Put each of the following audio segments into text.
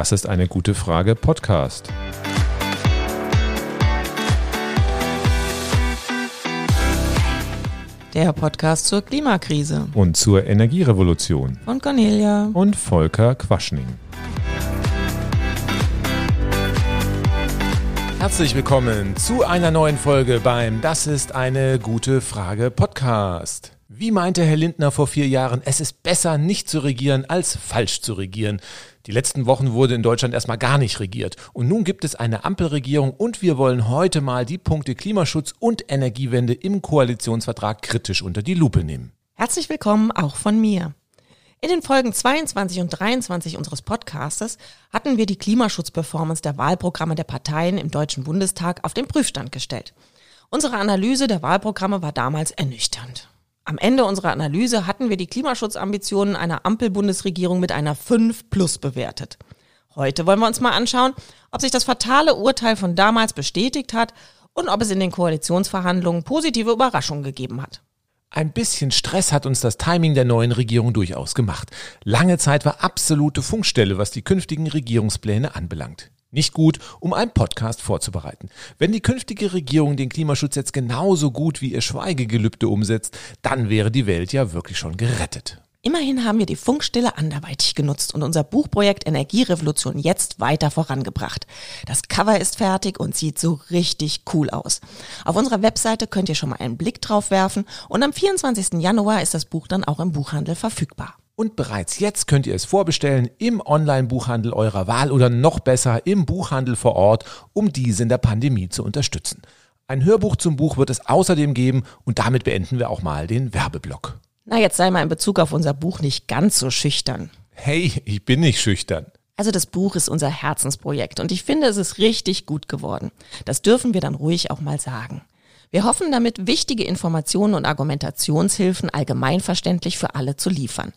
Das ist eine gute Frage Podcast. Der Podcast zur Klimakrise Und zur Energierevolution. von Cornelia. Und Volker Quaschning. Herzlich willkommen zu einer neuen Folge beim Das ist eine gute Frage Podcast. Wie meinte Herr Lindner vor vier Jahren, es ist besser nicht zu regieren als falsch zu regieren. Die letzten Wochen wurde in Deutschland erstmal gar nicht regiert. Und nun gibt es eine Ampelregierung und wir wollen heute mal die Punkte Klimaschutz und Energiewende im Koalitionsvertrag kritisch unter die Lupe nehmen. Herzlich willkommen auch von mir. In den Folgen 22 und 23 unseres Podcastes hatten wir die Klimaschutzperformance der Wahlprogramme der Parteien im Deutschen Bundestag auf den Prüfstand gestellt. Unsere Analyse der Wahlprogramme war damals ernüchternd. Am Ende unserer Analyse hatten wir die Klimaschutzambitionen einer Ampel-Bundesregierung mit einer 5 plus bewertet. Heute wollen wir uns mal anschauen, ob sich das fatale Urteil von damals bestätigt hat und ob es in den Koalitionsverhandlungen positive Überraschungen gegeben hat. Ein bisschen Stress hat uns das Timing der neuen Regierung durchaus gemacht. Lange Zeit war absolute Funkstelle, was die künftigen Regierungspläne anbelangt. Nicht gut, um einen Podcast vorzubereiten. Wenn die künftige Regierung den Klimaschutz jetzt genauso gut wie ihr Schweigegelübde umsetzt, dann wäre die Welt ja wirklich schon gerettet. Immerhin haben wir die Funkstille anderweitig genutzt und unser Buchprojekt Energierevolution jetzt weiter vorangebracht. Das Cover ist fertig und sieht so richtig cool aus. Auf unserer Webseite könnt ihr schon mal einen Blick drauf werfen und am 24. Januar ist das Buch dann auch im Buchhandel verfügbar. Und bereits jetzt könnt ihr es vorbestellen im Online-Buchhandel eurer Wahl oder noch besser im Buchhandel vor Ort, um diese in der Pandemie zu unterstützen. Ein Hörbuch zum Buch wird es außerdem geben und damit beenden wir auch mal den Werbeblock. Na, jetzt sei mal in Bezug auf unser Buch nicht ganz so schüchtern. Hey, ich bin nicht schüchtern. Also das Buch ist unser Herzensprojekt und ich finde, es ist richtig gut geworden. Das dürfen wir dann ruhig auch mal sagen. Wir hoffen damit, wichtige Informationen und Argumentationshilfen allgemeinverständlich für alle zu liefern.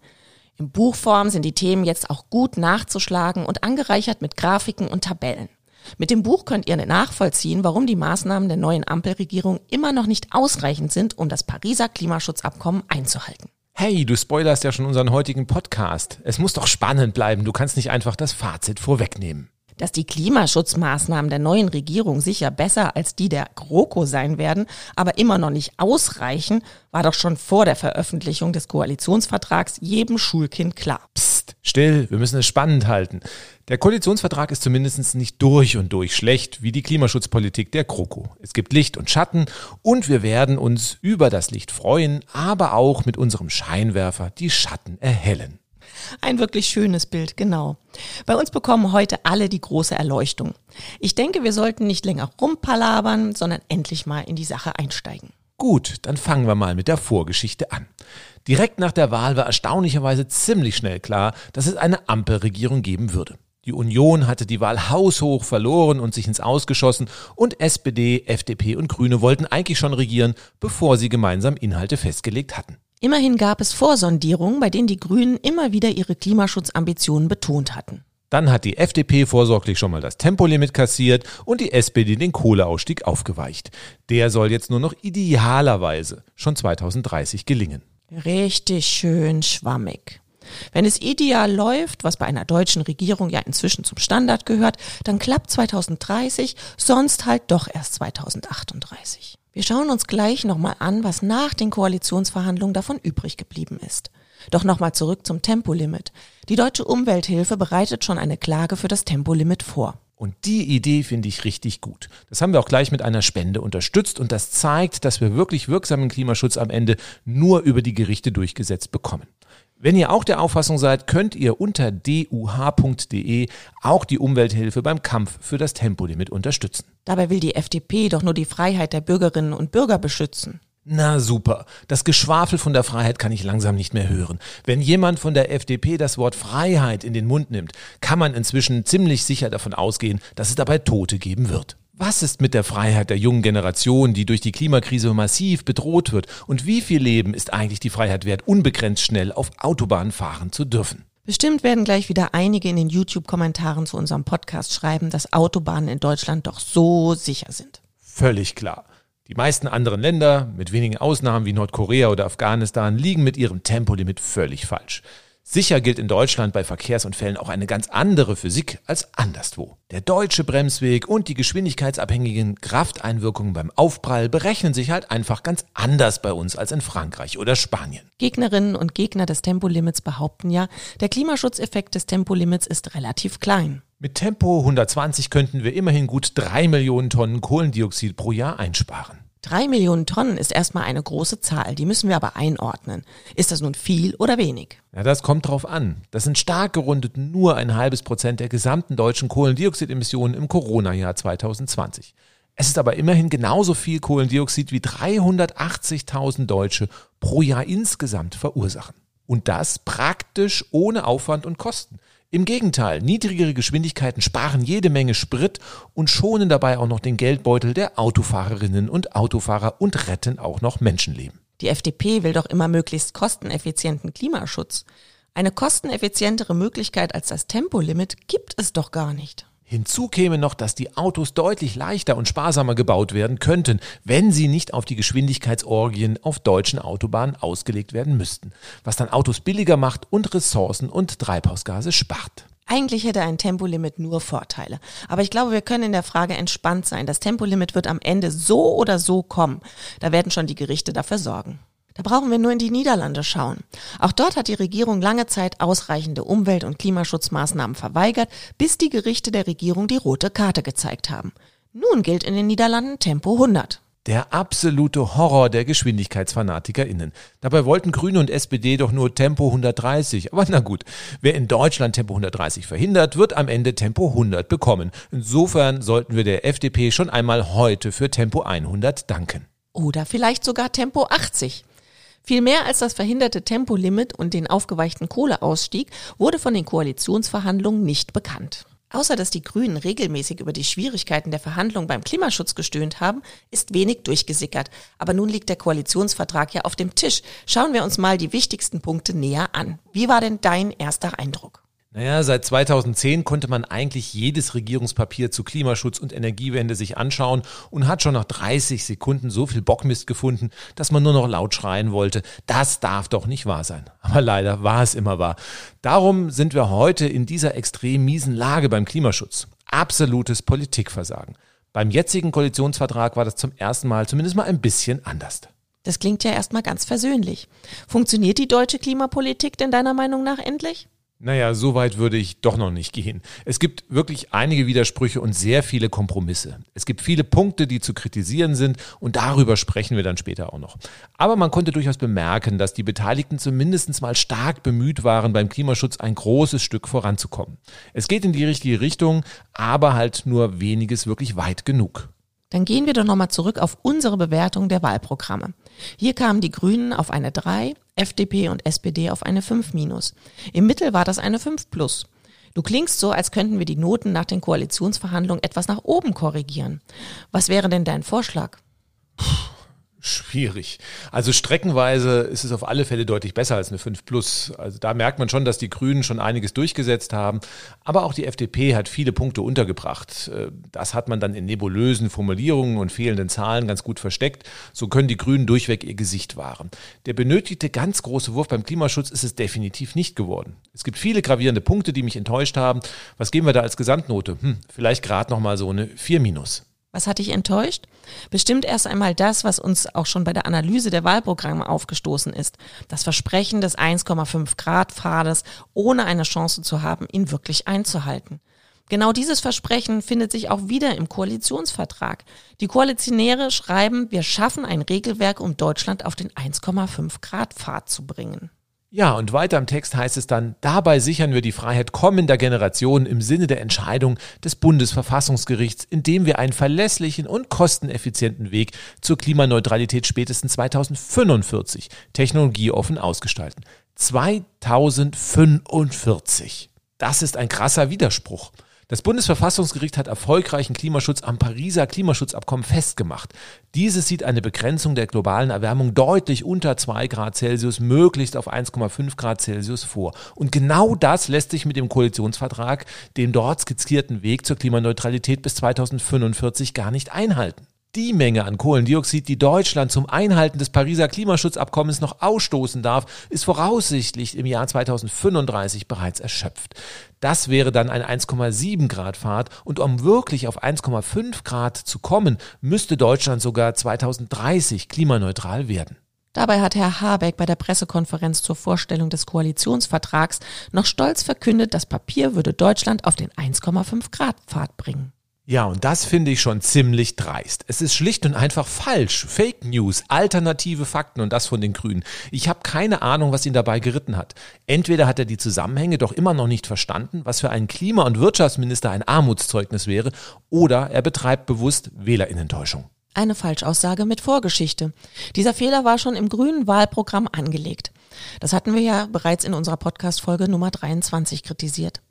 In Buchform sind die Themen jetzt auch gut nachzuschlagen und angereichert mit Grafiken und Tabellen. Mit dem Buch könnt ihr nachvollziehen, warum die Maßnahmen der neuen Ampelregierung immer noch nicht ausreichend sind, um das Pariser Klimaschutzabkommen einzuhalten. Hey, du spoilerst ja schon unseren heutigen Podcast. Es muss doch spannend bleiben. Du kannst nicht einfach das Fazit vorwegnehmen. Dass die Klimaschutzmaßnahmen der neuen Regierung sicher besser als die der GroKo sein werden, aber immer noch nicht ausreichen, war doch schon vor der Veröffentlichung des Koalitionsvertrags jedem Schulkind klar. Psst, still, wir müssen es spannend halten. Der Koalitionsvertrag ist zumindest nicht durch und durch schlecht wie die Klimaschutzpolitik der GroKo. Es gibt Licht und Schatten und wir werden uns über das Licht freuen, aber auch mit unserem Scheinwerfer die Schatten erhellen. Ein wirklich schönes Bild, genau. Bei uns bekommen heute alle die große Erleuchtung. Ich denke, wir sollten nicht länger rumpalabern, sondern endlich mal in die Sache einsteigen. Gut, dann fangen wir mal mit der Vorgeschichte an. Direkt nach der Wahl war erstaunlicherweise ziemlich schnell klar, dass es eine Ampelregierung geben würde. Die Union hatte die Wahl haushoch verloren und sich ins Ausgeschossen und SPD, FDP und Grüne wollten eigentlich schon regieren, bevor sie gemeinsam Inhalte festgelegt hatten. Immerhin gab es Vorsondierungen, bei denen die Grünen immer wieder ihre Klimaschutzambitionen betont hatten. Dann hat die FDP vorsorglich schon mal das Tempolimit kassiert und die SPD den Kohleausstieg aufgeweicht. Der soll jetzt nur noch idealerweise schon 2030 gelingen. Richtig schön schwammig. Wenn es ideal läuft, was bei einer deutschen Regierung ja inzwischen zum Standard gehört, dann klappt 2030, sonst halt doch erst 2038. Wir schauen uns gleich nochmal an, was nach den Koalitionsverhandlungen davon übrig geblieben ist. Doch nochmal zurück zum Tempolimit. Die Deutsche Umwelthilfe bereitet schon eine Klage für das Tempolimit vor. Und die Idee finde ich richtig gut. Das haben wir auch gleich mit einer Spende unterstützt und das zeigt, dass wir wirklich wirksamen Klimaschutz am Ende nur über die Gerichte durchgesetzt bekommen. Wenn ihr auch der Auffassung seid, könnt ihr unter duh.de auch die Umwelthilfe beim Kampf für das Tempolimit unterstützen. Dabei will die FDP doch nur die Freiheit der Bürgerinnen und Bürger beschützen. Na super. Das Geschwafel von der Freiheit kann ich langsam nicht mehr hören. Wenn jemand von der FDP das Wort Freiheit in den Mund nimmt, kann man inzwischen ziemlich sicher davon ausgehen, dass es dabei Tote geben wird. Was ist mit der Freiheit der jungen Generation, die durch die Klimakrise massiv bedroht wird? Und wie viel Leben ist eigentlich die Freiheit wert, unbegrenzt schnell auf Autobahnen fahren zu dürfen? Bestimmt werden gleich wieder einige in den YouTube-Kommentaren zu unserem Podcast schreiben, dass Autobahnen in Deutschland doch so sicher sind. Völlig klar. Die meisten anderen Länder, mit wenigen Ausnahmen wie Nordkorea oder Afghanistan, liegen mit ihrem Tempolimit völlig falsch. Sicher gilt in Deutschland bei Verkehrsunfällen auch eine ganz andere Physik als anderswo. Der deutsche Bremsweg und die geschwindigkeitsabhängigen Krafteinwirkungen beim Aufprall berechnen sich halt einfach ganz anders bei uns als in Frankreich oder Spanien. Gegnerinnen und Gegner des Tempolimits behaupten ja, der Klimaschutzeffekt des Tempolimits ist relativ klein. Mit Tempo 120 könnten wir immerhin gut drei Millionen Tonnen Kohlendioxid pro Jahr einsparen. Drei Millionen Tonnen ist erstmal eine große Zahl, die müssen wir aber einordnen. Ist das nun viel oder wenig? Ja, das kommt drauf an. Das sind stark gerundet nur ein halbes Prozent der gesamten deutschen Kohlendioxidemissionen im Corona-Jahr 2020. Es ist aber immerhin genauso viel Kohlendioxid wie 380.000 Deutsche pro Jahr insgesamt verursachen. Und das praktisch ohne Aufwand und Kosten. Im Gegenteil, niedrigere Geschwindigkeiten sparen jede Menge Sprit und schonen dabei auch noch den Geldbeutel der Autofahrerinnen und Autofahrer und retten auch noch Menschenleben. Die FDP will doch immer möglichst kosteneffizienten Klimaschutz. Eine kosteneffizientere Möglichkeit als das Tempolimit gibt es doch gar nicht. Hinzu käme noch, dass die Autos deutlich leichter und sparsamer gebaut werden könnten, wenn sie nicht auf die Geschwindigkeitsorgien auf deutschen Autobahnen ausgelegt werden müssten, was dann Autos billiger macht und Ressourcen und Treibhausgase spart. Eigentlich hätte ein Tempolimit nur Vorteile. Aber ich glaube, wir können in der Frage entspannt sein. Das Tempolimit wird am Ende so oder so kommen. Da werden schon die Gerichte dafür sorgen. Da brauchen wir nur in die Niederlande schauen. Auch dort hat die Regierung lange Zeit ausreichende Umwelt- und Klimaschutzmaßnahmen verweigert, bis die Gerichte der Regierung die rote Karte gezeigt haben. Nun gilt in den Niederlanden Tempo 100. Der absolute Horror der GeschwindigkeitsfanatikerInnen. Dabei wollten Grüne und SPD doch nur Tempo 130. Aber na gut, wer in Deutschland Tempo 130 verhindert, wird am Ende Tempo 100 bekommen. Insofern sollten wir der FDP schon einmal heute für Tempo 100 danken. Oder vielleicht sogar Tempo 80. Viel mehr als das verhinderte Tempolimit und den aufgeweichten Kohleausstieg wurde von den Koalitionsverhandlungen nicht bekannt. Außer dass die Grünen regelmäßig über die Schwierigkeiten der Verhandlungen beim Klimaschutz gestöhnt haben, ist wenig durchgesickert. Aber nun liegt der Koalitionsvertrag ja auf dem Tisch. Schauen wir uns mal die wichtigsten Punkte näher an. Wie war denn dein erster Eindruck? Naja, seit 2010 konnte man eigentlich jedes Regierungspapier zu Klimaschutz und Energiewende sich anschauen und hat schon nach 30 Sekunden so viel Bockmist gefunden, dass man nur noch laut schreien wollte, das darf doch nicht wahr sein. Aber leider war es immer wahr. Darum sind wir heute in dieser extrem miesen Lage beim Klimaschutz. Absolutes Politikversagen. Beim jetzigen Koalitionsvertrag war das zum ersten Mal zumindest mal ein bisschen anders. Das klingt ja erstmal ganz versöhnlich. Funktioniert die deutsche Klimapolitik denn deiner Meinung nach endlich? Naja, so weit würde ich doch noch nicht gehen. Es gibt wirklich einige Widersprüche und sehr viele Kompromisse. Es gibt viele Punkte, die zu kritisieren sind und darüber sprechen wir dann später auch noch. Aber man konnte durchaus bemerken, dass die Beteiligten zumindest mal stark bemüht waren, beim Klimaschutz ein großes Stück voranzukommen. Es geht in die richtige Richtung, aber halt nur weniges wirklich weit genug. Dann gehen wir doch nochmal zurück auf unsere Bewertung der Wahlprogramme. Hier kamen die Grünen auf eine 3, FDP und SPD auf eine 5 minus. Im Mittel war das eine 5 plus. Du klingst so, als könnten wir die Noten nach den Koalitionsverhandlungen etwas nach oben korrigieren. Was wäre denn dein Vorschlag? Puh schwierig. Also streckenweise ist es auf alle Fälle deutlich besser als eine 5 Plus. Also da merkt man schon, dass die Grünen schon einiges durchgesetzt haben. Aber auch die FDP hat viele Punkte untergebracht. Äh, das hat man dann in nebulösen Formulierungen und fehlenden Zahlen ganz gut versteckt. So können die Grünen durchweg ihr Gesicht wahren. Der benötigte ganz große Wurf beim Klimaschutz ist es definitiv nicht geworden. Es gibt viele gravierende Punkte, die mich enttäuscht haben. Was geben wir da als Gesamtnote? Hm, vielleicht gerade nochmal so eine 4 minus. Was hat dich enttäuscht? Bestimmt erst einmal das, was uns auch schon bei der Analyse der Wahlprogramme aufgestoßen ist. Das Versprechen des 1,5 Grad Pfades, ohne eine Chance zu haben, ihn wirklich einzuhalten. Genau dieses Versprechen findet sich auch wieder im Koalitionsvertrag. Die Koalitionäre schreiben, wir schaffen ein Regelwerk, um Deutschland auf den 1,5 Grad Pfad zu bringen. Ja, und weiter im Text heißt es dann, dabei sichern wir die Freiheit kommender Generationen im Sinne der Entscheidung des Bundesverfassungsgerichts, indem wir einen verlässlichen und kosteneffizienten Weg zur Klimaneutralität spätestens 2045 technologieoffen ausgestalten. 2045. Das ist ein krasser Widerspruch. Das Bundesverfassungsgericht hat erfolgreichen Klimaschutz am Pariser Klimaschutzabkommen festgemacht. Dieses sieht eine Begrenzung der globalen Erwärmung deutlich unter 2 Grad Celsius, möglichst auf 1,5 Grad Celsius vor. Und genau das lässt sich mit dem Koalitionsvertrag, dem dort skizzierten Weg zur Klimaneutralität bis 2045 gar nicht einhalten. Die Menge an Kohlendioxid, die Deutschland zum Einhalten des Pariser Klimaschutzabkommens noch ausstoßen darf, ist voraussichtlich im Jahr 2035 bereits erschöpft. Das wäre dann ein 1,7 Grad Fahrt und um wirklich auf 1,5 Grad zu kommen, müsste Deutschland sogar 2030 klimaneutral werden. Dabei hat Herr Habeck bei der Pressekonferenz zur Vorstellung des Koalitionsvertrags noch stolz verkündet, das Papier würde Deutschland auf den 1,5 Grad Pfad bringen. Ja, und das finde ich schon ziemlich dreist. Es ist schlicht und einfach falsch. Fake News, alternative Fakten und das von den Grünen. Ich habe keine Ahnung, was ihn dabei geritten hat. Entweder hat er die Zusammenhänge doch immer noch nicht verstanden, was für einen Klima- und Wirtschaftsminister ein Armutszeugnis wäre, oder er betreibt bewusst Wählerinnentäuschung. Eine Falschaussage mit Vorgeschichte. Dieser Fehler war schon im grünen Wahlprogramm angelegt. Das hatten wir ja bereits in unserer Podcast-Folge Nummer 23 kritisiert.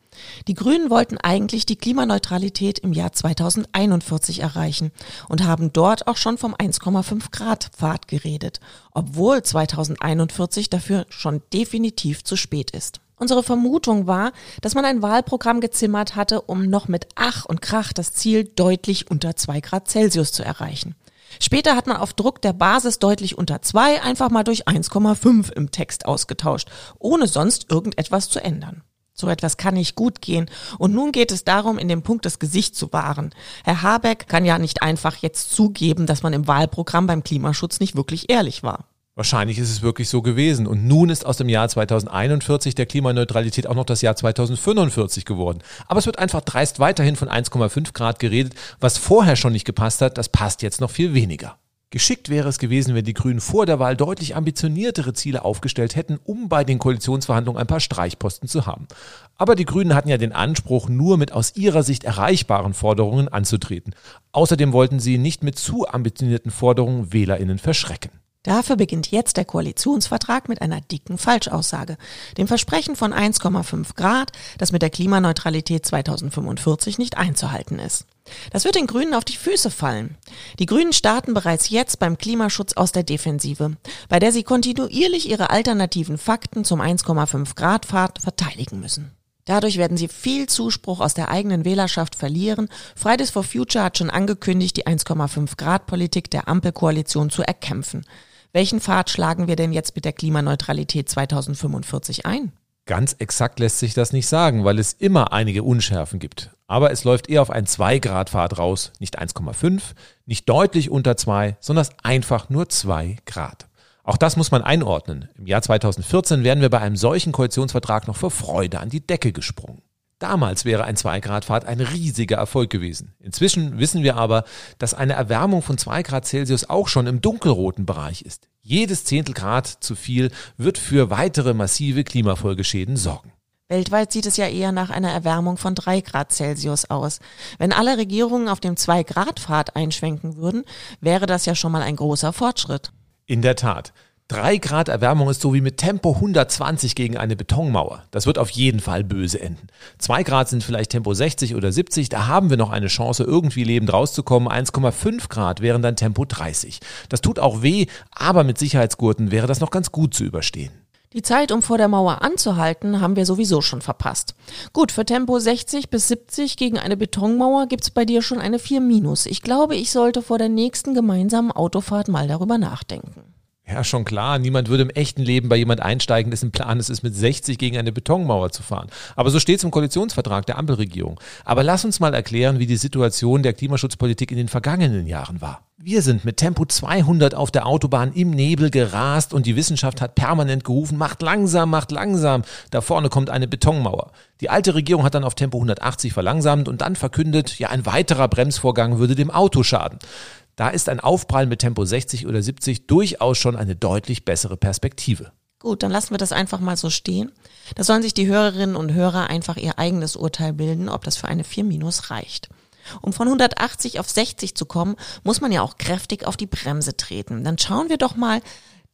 Die Grünen wollten eigentlich die Klimaneutralität im Jahr 2041 erreichen und haben dort auch schon vom 1,5 Grad Pfad geredet, obwohl 2041 dafür schon definitiv zu spät ist. Unsere Vermutung war, dass man ein Wahlprogramm gezimmert hatte, um noch mit Ach und Krach das Ziel deutlich unter 2 Grad Celsius zu erreichen. Später hat man auf Druck der Basis deutlich unter 2 einfach mal durch 1,5 im Text ausgetauscht, ohne sonst irgendetwas zu ändern. So etwas kann nicht gut gehen. Und nun geht es darum, in dem Punkt das Gesicht zu wahren. Herr Habeck kann ja nicht einfach jetzt zugeben, dass man im Wahlprogramm beim Klimaschutz nicht wirklich ehrlich war. Wahrscheinlich ist es wirklich so gewesen. Und nun ist aus dem Jahr 2041 der Klimaneutralität auch noch das Jahr 2045 geworden. Aber es wird einfach dreist weiterhin von 1,5 Grad geredet. Was vorher schon nicht gepasst hat, das passt jetzt noch viel weniger. Geschickt wäre es gewesen, wenn die Grünen vor der Wahl deutlich ambitioniertere Ziele aufgestellt hätten, um bei den Koalitionsverhandlungen ein paar Streichposten zu haben. Aber die Grünen hatten ja den Anspruch, nur mit aus ihrer Sicht erreichbaren Forderungen anzutreten. Außerdem wollten sie nicht mit zu ambitionierten Forderungen Wählerinnen verschrecken. Dafür beginnt jetzt der Koalitionsvertrag mit einer dicken Falschaussage, dem Versprechen von 1,5 Grad, das mit der Klimaneutralität 2045 nicht einzuhalten ist. Das wird den Grünen auf die Füße fallen. Die Grünen starten bereits jetzt beim Klimaschutz aus der Defensive, bei der sie kontinuierlich ihre alternativen Fakten zum 1,5 Grad Pfad verteidigen müssen. Dadurch werden sie viel Zuspruch aus der eigenen Wählerschaft verlieren. Fridays for Future hat schon angekündigt, die 1,5 Grad Politik der Ampelkoalition zu erkämpfen. Welchen Pfad schlagen wir denn jetzt mit der Klimaneutralität 2045 ein? Ganz exakt lässt sich das nicht sagen, weil es immer einige Unschärfen gibt. Aber es läuft eher auf ein 2-Grad-Pfad raus, nicht 1,5, nicht deutlich unter 2, sondern einfach nur 2 Grad. Auch das muss man einordnen. Im Jahr 2014 wären wir bei einem solchen Koalitionsvertrag noch vor Freude an die Decke gesprungen. Damals wäre ein 2-Grad-Pfad ein riesiger Erfolg gewesen. Inzwischen wissen wir aber, dass eine Erwärmung von 2 Grad Celsius auch schon im dunkelroten Bereich ist. Jedes Zehntel Grad zu viel wird für weitere massive Klimafolgeschäden sorgen. Weltweit sieht es ja eher nach einer Erwärmung von 3 Grad Celsius aus. Wenn alle Regierungen auf dem 2-Grad-Pfad einschwenken würden, wäre das ja schon mal ein großer Fortschritt. In der Tat. 3 Grad Erwärmung ist so wie mit Tempo 120 gegen eine Betonmauer. Das wird auf jeden Fall böse enden. 2 Grad sind vielleicht Tempo 60 oder 70, da haben wir noch eine Chance, irgendwie lebend rauszukommen. 1,5 Grad wären dann Tempo 30. Das tut auch weh, aber mit Sicherheitsgurten wäre das noch ganz gut zu überstehen. Die Zeit, um vor der Mauer anzuhalten, haben wir sowieso schon verpasst. Gut, für Tempo 60 bis 70 gegen eine Betonmauer gibt's bei dir schon eine 4 minus. Ich glaube, ich sollte vor der nächsten gemeinsamen Autofahrt mal darüber nachdenken. Ja, schon klar. Niemand würde im echten Leben bei jemand einsteigen, dessen Plan es ist, mit 60 gegen eine Betonmauer zu fahren. Aber so steht es im Koalitionsvertrag der Ampelregierung. Aber lass uns mal erklären, wie die Situation der Klimaschutzpolitik in den vergangenen Jahren war. Wir sind mit Tempo 200 auf der Autobahn im Nebel gerast und die Wissenschaft hat permanent gerufen, macht langsam, macht langsam. Da vorne kommt eine Betonmauer. Die alte Regierung hat dann auf Tempo 180 verlangsamt und dann verkündet, ja, ein weiterer Bremsvorgang würde dem Auto schaden. Da ist ein Aufprall mit Tempo 60 oder 70 durchaus schon eine deutlich bessere Perspektive. Gut, dann lassen wir das einfach mal so stehen. Da sollen sich die Hörerinnen und Hörer einfach ihr eigenes Urteil bilden, ob das für eine 4 Minus reicht. Um von 180 auf 60 zu kommen, muss man ja auch kräftig auf die Bremse treten. Dann schauen wir doch mal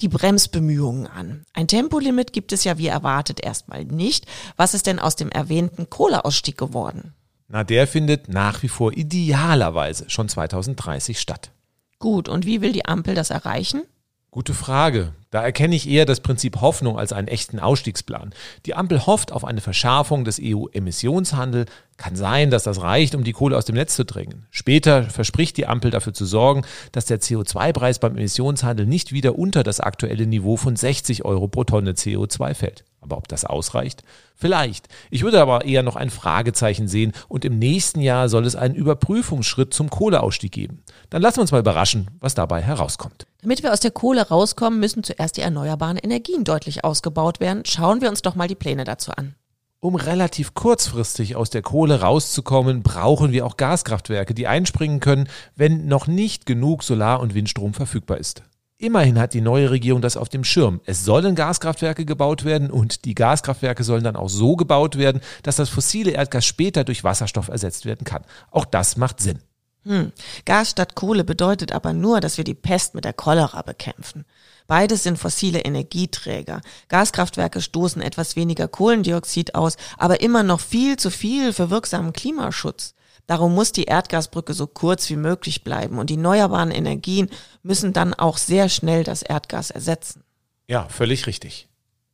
die Bremsbemühungen an. Ein Tempolimit gibt es ja wie erwartet erstmal nicht. Was ist denn aus dem erwähnten Kohleausstieg geworden? Na, der findet nach wie vor idealerweise schon 2030 statt. Gut, und wie will die Ampel das erreichen? Gute Frage. Da erkenne ich eher das Prinzip Hoffnung als einen echten Ausstiegsplan. Die Ampel hofft auf eine Verschärfung des EU-Emissionshandels. Kann sein, dass das reicht, um die Kohle aus dem Netz zu drängen. Später verspricht die Ampel dafür zu sorgen, dass der CO2-Preis beim Emissionshandel nicht wieder unter das aktuelle Niveau von 60 Euro pro Tonne CO2 fällt. Aber ob das ausreicht? Vielleicht. Ich würde aber eher noch ein Fragezeichen sehen und im nächsten Jahr soll es einen Überprüfungsschritt zum Kohleausstieg geben. Dann lassen wir uns mal überraschen, was dabei herauskommt. Damit wir aus der Kohle rauskommen, müssen zuerst die erneuerbaren Energien deutlich ausgebaut werden. Schauen wir uns doch mal die Pläne dazu an. Um relativ kurzfristig aus der Kohle rauszukommen, brauchen wir auch Gaskraftwerke, die einspringen können, wenn noch nicht genug Solar- und Windstrom verfügbar ist. Immerhin hat die neue Regierung das auf dem Schirm. Es sollen Gaskraftwerke gebaut werden und die Gaskraftwerke sollen dann auch so gebaut werden, dass das fossile Erdgas später durch Wasserstoff ersetzt werden kann. Auch das macht Sinn. Hm. Gas statt Kohle bedeutet aber nur, dass wir die Pest mit der Cholera bekämpfen. Beides sind fossile Energieträger. Gaskraftwerke stoßen etwas weniger Kohlendioxid aus, aber immer noch viel zu viel für wirksamen Klimaschutz. Darum muss die Erdgasbrücke so kurz wie möglich bleiben und die erneuerbaren Energien müssen dann auch sehr schnell das Erdgas ersetzen. Ja, völlig richtig.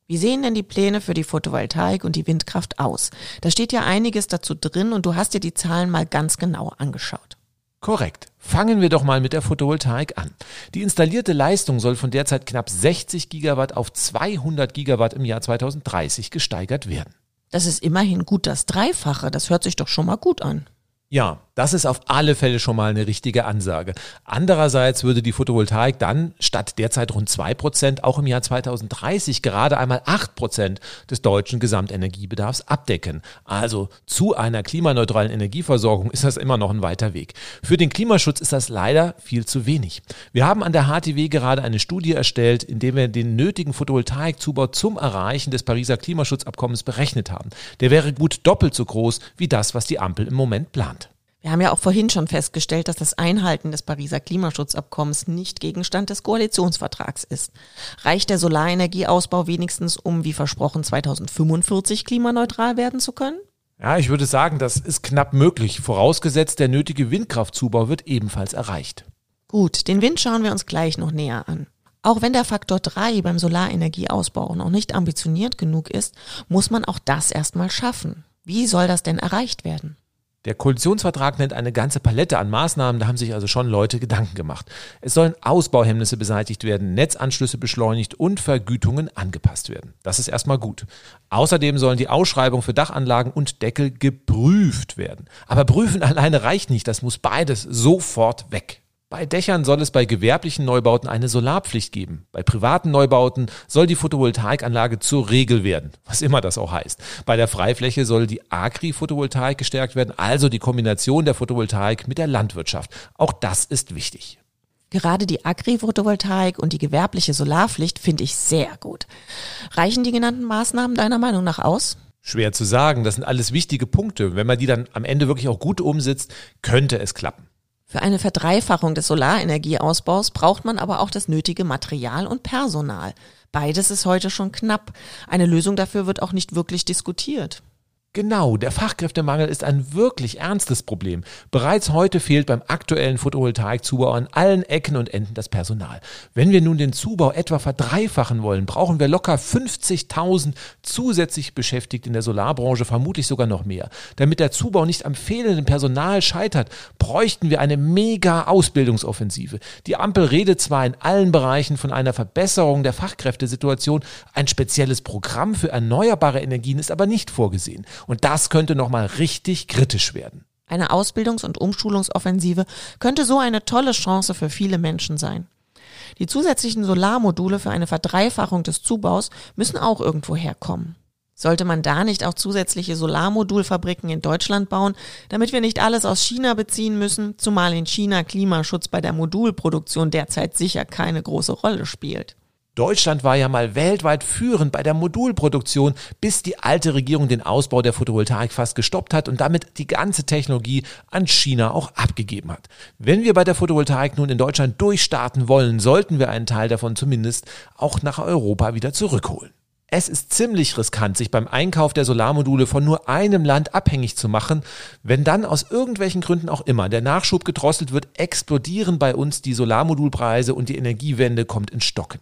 Wie sehen denn die Pläne für die Photovoltaik und die Windkraft aus? Da steht ja einiges dazu drin und du hast dir die Zahlen mal ganz genau angeschaut. Korrekt. Fangen wir doch mal mit der Photovoltaik an. Die installierte Leistung soll von derzeit knapp 60 Gigawatt auf 200 Gigawatt im Jahr 2030 gesteigert werden. Das ist immerhin gut das Dreifache. Das hört sich doch schon mal gut an. Ja, das ist auf alle Fälle schon mal eine richtige Ansage. Andererseits würde die Photovoltaik dann statt derzeit rund zwei Prozent auch im Jahr 2030 gerade einmal acht Prozent des deutschen Gesamtenergiebedarfs abdecken. Also zu einer klimaneutralen Energieversorgung ist das immer noch ein weiter Weg. Für den Klimaschutz ist das leider viel zu wenig. Wir haben an der HTW gerade eine Studie erstellt, in der wir den nötigen Photovoltaikzubau zum Erreichen des Pariser Klimaschutzabkommens berechnet haben. Der wäre gut doppelt so groß wie das, was die Ampel im Moment plant. Wir haben ja auch vorhin schon festgestellt, dass das Einhalten des Pariser Klimaschutzabkommens nicht Gegenstand des Koalitionsvertrags ist. Reicht der Solarenergieausbau wenigstens, um wie versprochen 2045 klimaneutral werden zu können? Ja, ich würde sagen, das ist knapp möglich, vorausgesetzt der nötige Windkraftzubau wird ebenfalls erreicht. Gut, den Wind schauen wir uns gleich noch näher an. Auch wenn der Faktor 3 beim Solarenergieausbau noch nicht ambitioniert genug ist, muss man auch das erstmal schaffen. Wie soll das denn erreicht werden? Der Koalitionsvertrag nennt eine ganze Palette an Maßnahmen, da haben sich also schon Leute Gedanken gemacht. Es sollen Ausbauhemmnisse beseitigt werden, Netzanschlüsse beschleunigt und Vergütungen angepasst werden. Das ist erstmal gut. Außerdem sollen die Ausschreibungen für Dachanlagen und Deckel geprüft werden. Aber prüfen alleine reicht nicht, das muss beides sofort weg. Bei Dächern soll es bei gewerblichen Neubauten eine Solarpflicht geben. Bei privaten Neubauten soll die Photovoltaikanlage zur Regel werden, was immer das auch heißt. Bei der Freifläche soll die Agri-Photovoltaik gestärkt werden, also die Kombination der Photovoltaik mit der Landwirtschaft. Auch das ist wichtig. Gerade die Agri-Photovoltaik und die gewerbliche Solarpflicht finde ich sehr gut. Reichen die genannten Maßnahmen deiner Meinung nach aus? Schwer zu sagen, das sind alles wichtige Punkte. Wenn man die dann am Ende wirklich auch gut umsetzt, könnte es klappen. Für eine Verdreifachung des Solarenergieausbaus braucht man aber auch das nötige Material und Personal. Beides ist heute schon knapp. Eine Lösung dafür wird auch nicht wirklich diskutiert. Genau, der Fachkräftemangel ist ein wirklich ernstes Problem. Bereits heute fehlt beim aktuellen Photovoltaikzubau an allen Ecken und Enden das Personal. Wenn wir nun den Zubau etwa verdreifachen wollen, brauchen wir locker 50.000 zusätzlich beschäftigt in der Solarbranche, vermutlich sogar noch mehr. Damit der Zubau nicht am fehlenden Personal scheitert, bräuchten wir eine mega Ausbildungsoffensive. Die Ampel redet zwar in allen Bereichen von einer Verbesserung der Fachkräftesituation, ein spezielles Programm für erneuerbare Energien ist aber nicht vorgesehen. Und das könnte nochmal richtig kritisch werden. Eine Ausbildungs- und Umschulungsoffensive könnte so eine tolle Chance für viele Menschen sein. Die zusätzlichen Solarmodule für eine Verdreifachung des Zubaus müssen auch irgendwo herkommen. Sollte man da nicht auch zusätzliche Solarmodulfabriken in Deutschland bauen, damit wir nicht alles aus China beziehen müssen, zumal in China Klimaschutz bei der Modulproduktion derzeit sicher keine große Rolle spielt? Deutschland war ja mal weltweit führend bei der Modulproduktion, bis die alte Regierung den Ausbau der Photovoltaik fast gestoppt hat und damit die ganze Technologie an China auch abgegeben hat. Wenn wir bei der Photovoltaik nun in Deutschland durchstarten wollen, sollten wir einen Teil davon zumindest auch nach Europa wieder zurückholen. Es ist ziemlich riskant, sich beim Einkauf der Solarmodule von nur einem Land abhängig zu machen. Wenn dann aus irgendwelchen Gründen auch immer der Nachschub gedrosselt wird, explodieren bei uns die Solarmodulpreise und die Energiewende kommt ins Stocken.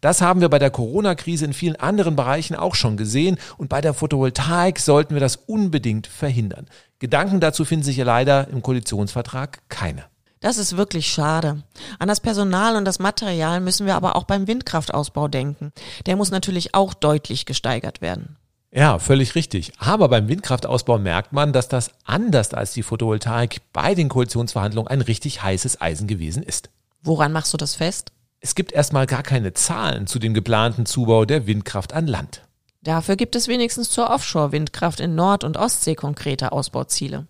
Das haben wir bei der Corona-Krise in vielen anderen Bereichen auch schon gesehen und bei der Photovoltaik sollten wir das unbedingt verhindern. Gedanken dazu finden sich ja leider im Koalitionsvertrag keine. Das ist wirklich schade. An das Personal und das Material müssen wir aber auch beim Windkraftausbau denken. Der muss natürlich auch deutlich gesteigert werden. Ja, völlig richtig. Aber beim Windkraftausbau merkt man, dass das anders als die Photovoltaik bei den Koalitionsverhandlungen ein richtig heißes Eisen gewesen ist. Woran machst du das fest? Es gibt erstmal gar keine Zahlen zu dem geplanten Zubau der Windkraft an Land. Dafür gibt es wenigstens zur Offshore-Windkraft in Nord- und Ostsee konkrete Ausbauziele.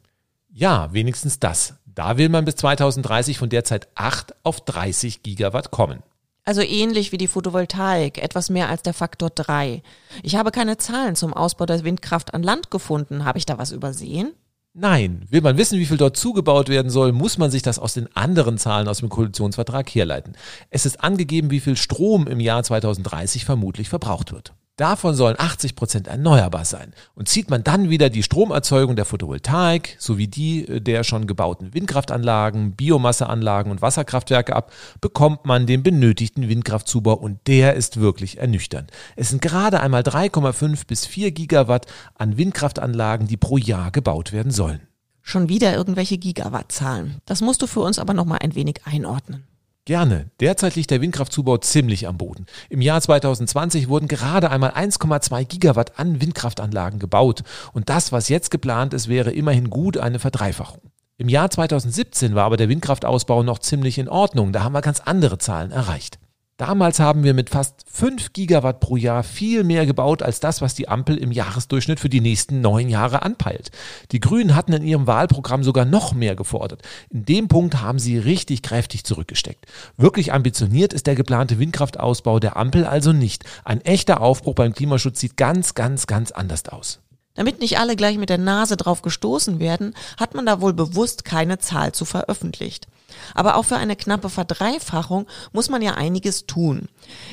Ja, wenigstens das. Da will man bis 2030 von derzeit 8 auf 30 Gigawatt kommen. Also ähnlich wie die Photovoltaik, etwas mehr als der Faktor 3. Ich habe keine Zahlen zum Ausbau der Windkraft an Land gefunden. Habe ich da was übersehen? Nein, will man wissen, wie viel dort zugebaut werden soll, muss man sich das aus den anderen Zahlen aus dem Koalitionsvertrag herleiten. Es ist angegeben, wie viel Strom im Jahr 2030 vermutlich verbraucht wird. Davon sollen 80 Prozent erneuerbar sein. Und zieht man dann wieder die Stromerzeugung der Photovoltaik sowie die äh, der schon gebauten Windkraftanlagen, Biomasseanlagen und Wasserkraftwerke ab, bekommt man den benötigten Windkraftzubau und der ist wirklich ernüchternd. Es sind gerade einmal 3,5 bis 4 Gigawatt an Windkraftanlagen, die pro Jahr gebaut werden sollen. Schon wieder irgendwelche Gigawattzahlen. Das musst du für uns aber noch mal ein wenig einordnen. Gerne. Derzeit liegt der Windkraftzubau ziemlich am Boden. Im Jahr 2020 wurden gerade einmal 1,2 Gigawatt an Windkraftanlagen gebaut. Und das, was jetzt geplant ist, wäre immerhin gut eine Verdreifachung. Im Jahr 2017 war aber der Windkraftausbau noch ziemlich in Ordnung. Da haben wir ganz andere Zahlen erreicht. Damals haben wir mit fast 5 Gigawatt pro Jahr viel mehr gebaut als das, was die Ampel im Jahresdurchschnitt für die nächsten neun Jahre anpeilt. Die Grünen hatten in ihrem Wahlprogramm sogar noch mehr gefordert. In dem Punkt haben sie richtig kräftig zurückgesteckt. Wirklich ambitioniert ist der geplante Windkraftausbau der Ampel also nicht. Ein echter Aufbruch beim Klimaschutz sieht ganz, ganz, ganz anders aus. Damit nicht alle gleich mit der Nase drauf gestoßen werden, hat man da wohl bewusst keine Zahl zu veröffentlicht. Aber auch für eine knappe Verdreifachung muss man ja einiges tun.